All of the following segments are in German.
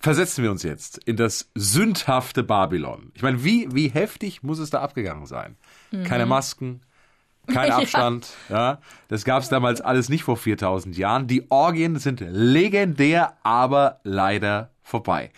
versetzen wir uns jetzt in das sündhafte Babylon. Ich meine, wie, wie heftig muss es da abgegangen sein? Mhm. Keine Masken, kein Abstand. ja. ja. Das gab es damals alles nicht vor 4000 Jahren. Die Orgien sind legendär, aber leider vorbei.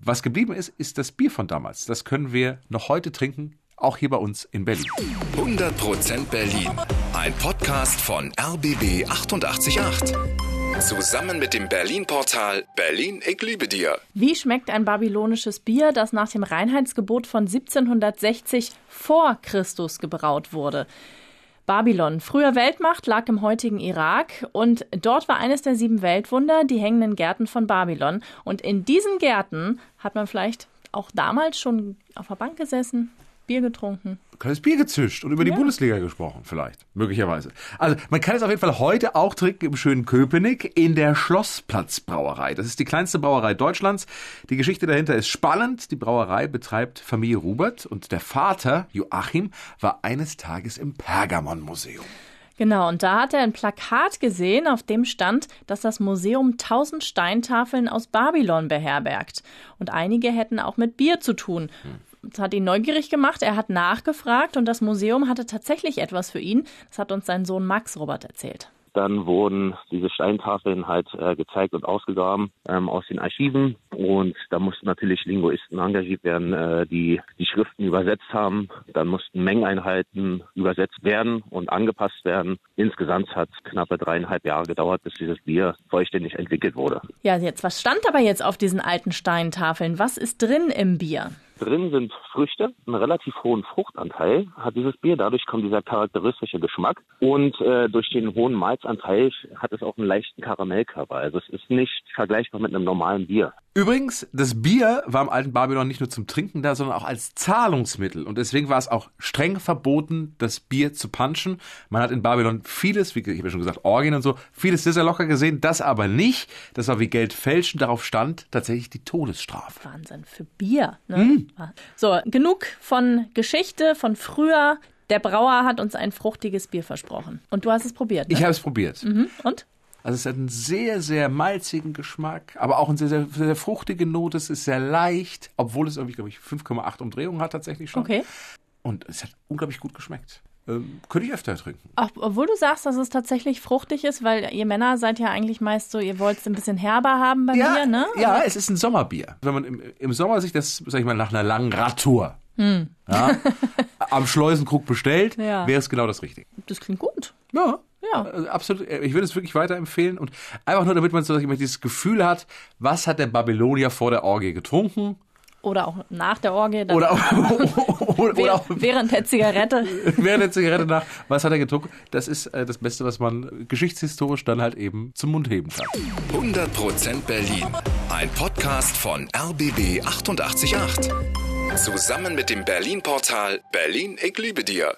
Was geblieben ist, ist das Bier von damals. Das können wir noch heute trinken, auch hier bei uns in Berlin. 100% Berlin. Ein Podcast von RBB 888. Zusammen mit dem Berlin-Portal Berlin, ich liebe dir. Wie schmeckt ein babylonisches Bier, das nach dem Reinheitsgebot von 1760 vor Christus gebraut wurde? Babylon, früher Weltmacht, lag im heutigen Irak und dort war eines der sieben Weltwunder die hängenden Gärten von Babylon. Und in diesen Gärten hat man vielleicht auch damals schon auf der Bank gesessen, Bier getrunken. Kleines Bier gezischt und über die Bundesliga gesprochen, vielleicht, möglicherweise. Also man kann es auf jeden Fall heute auch trinken im schönen Köpenick in der Schlossplatzbrauerei. Das ist die kleinste Brauerei Deutschlands. Die Geschichte dahinter ist spannend. Die Brauerei betreibt Familie Rubert und der Vater, Joachim, war eines Tages im Pergamon-Museum. Genau, und da hat er ein Plakat gesehen, auf dem stand, dass das Museum tausend Steintafeln aus Babylon beherbergt. Und einige hätten auch mit Bier zu tun. Das hat ihn neugierig gemacht. Er hat nachgefragt und das Museum hatte tatsächlich etwas für ihn. Das hat uns sein Sohn Max Robert erzählt. Dann wurden diese Steintafeln halt äh, gezeigt und ausgegraben ähm, aus den Archiven. Und da mussten natürlich Linguisten engagiert werden, äh, die die Schriften übersetzt haben. Dann mussten Mengeneinheiten übersetzt werden und angepasst werden. Insgesamt hat es knappe dreieinhalb Jahre gedauert, bis dieses Bier vollständig entwickelt wurde. Ja, jetzt, was stand aber jetzt auf diesen alten Steintafeln? Was ist drin im Bier? Drin sind Früchte, einen relativ hohen Fruchtanteil hat dieses Bier. Dadurch kommt dieser charakteristische Geschmack. Und äh, durch den hohen Malzanteil hat es auch einen leichten Karamellkörper. Also es ist nicht vergleichbar mit einem normalen Bier. Übrigens, das Bier war im alten Babylon nicht nur zum Trinken da, sondern auch als Zahlungsmittel. Und deswegen war es auch streng verboten, das Bier zu punchen. Man hat in Babylon vieles, wie ich habe ja schon gesagt, Orgien und so, vieles sehr, sehr locker gesehen. Das aber nicht. Das war wie Geld fälschen. Darauf stand tatsächlich die Todesstrafe. Wahnsinn, für Bier. Ne? Mm. So, genug von Geschichte, von früher. Der Brauer hat uns ein fruchtiges Bier versprochen. Und du hast es probiert. Ne? Ich habe es probiert. Mhm. Und? Also es hat einen sehr, sehr malzigen Geschmack, aber auch eine sehr, sehr, sehr fruchtige Note. Es ist sehr leicht, obwohl es irgendwie, glaube ich, 5,8 Umdrehungen hat tatsächlich schon. Okay. Und es hat unglaublich gut geschmeckt. Ähm, könnte ich öfter trinken. Auch, obwohl du sagst, dass es tatsächlich fruchtig ist, weil ihr Männer seid ja eigentlich meist so, ihr wollt es ein bisschen herber haben bei ja, Bier, ne? Ja, es ist ein Sommerbier. Wenn man im, im Sommer sich das, sag ich mal, nach einer langen Radtour hm. ja, am Schleusenkrug bestellt, ja. wäre es genau das Richtige. Das klingt gut. Ja. Ja. Also absolut. Ich würde es wirklich weiterempfehlen und einfach nur, damit man so dieses Gefühl hat, was hat der Babylonier vor der Orgie getrunken? Oder auch nach der Orgie. Oder, oder, oder auch während der Zigarette. während der Zigarette nach. Was hat er getrunken? Das ist äh, das Beste, was man geschichtshistorisch dann halt eben zum Mund heben kann. 100% Berlin. Ein Podcast von RBB 888. Zusammen mit dem Berlin-Portal Berlin, ich liebe dir.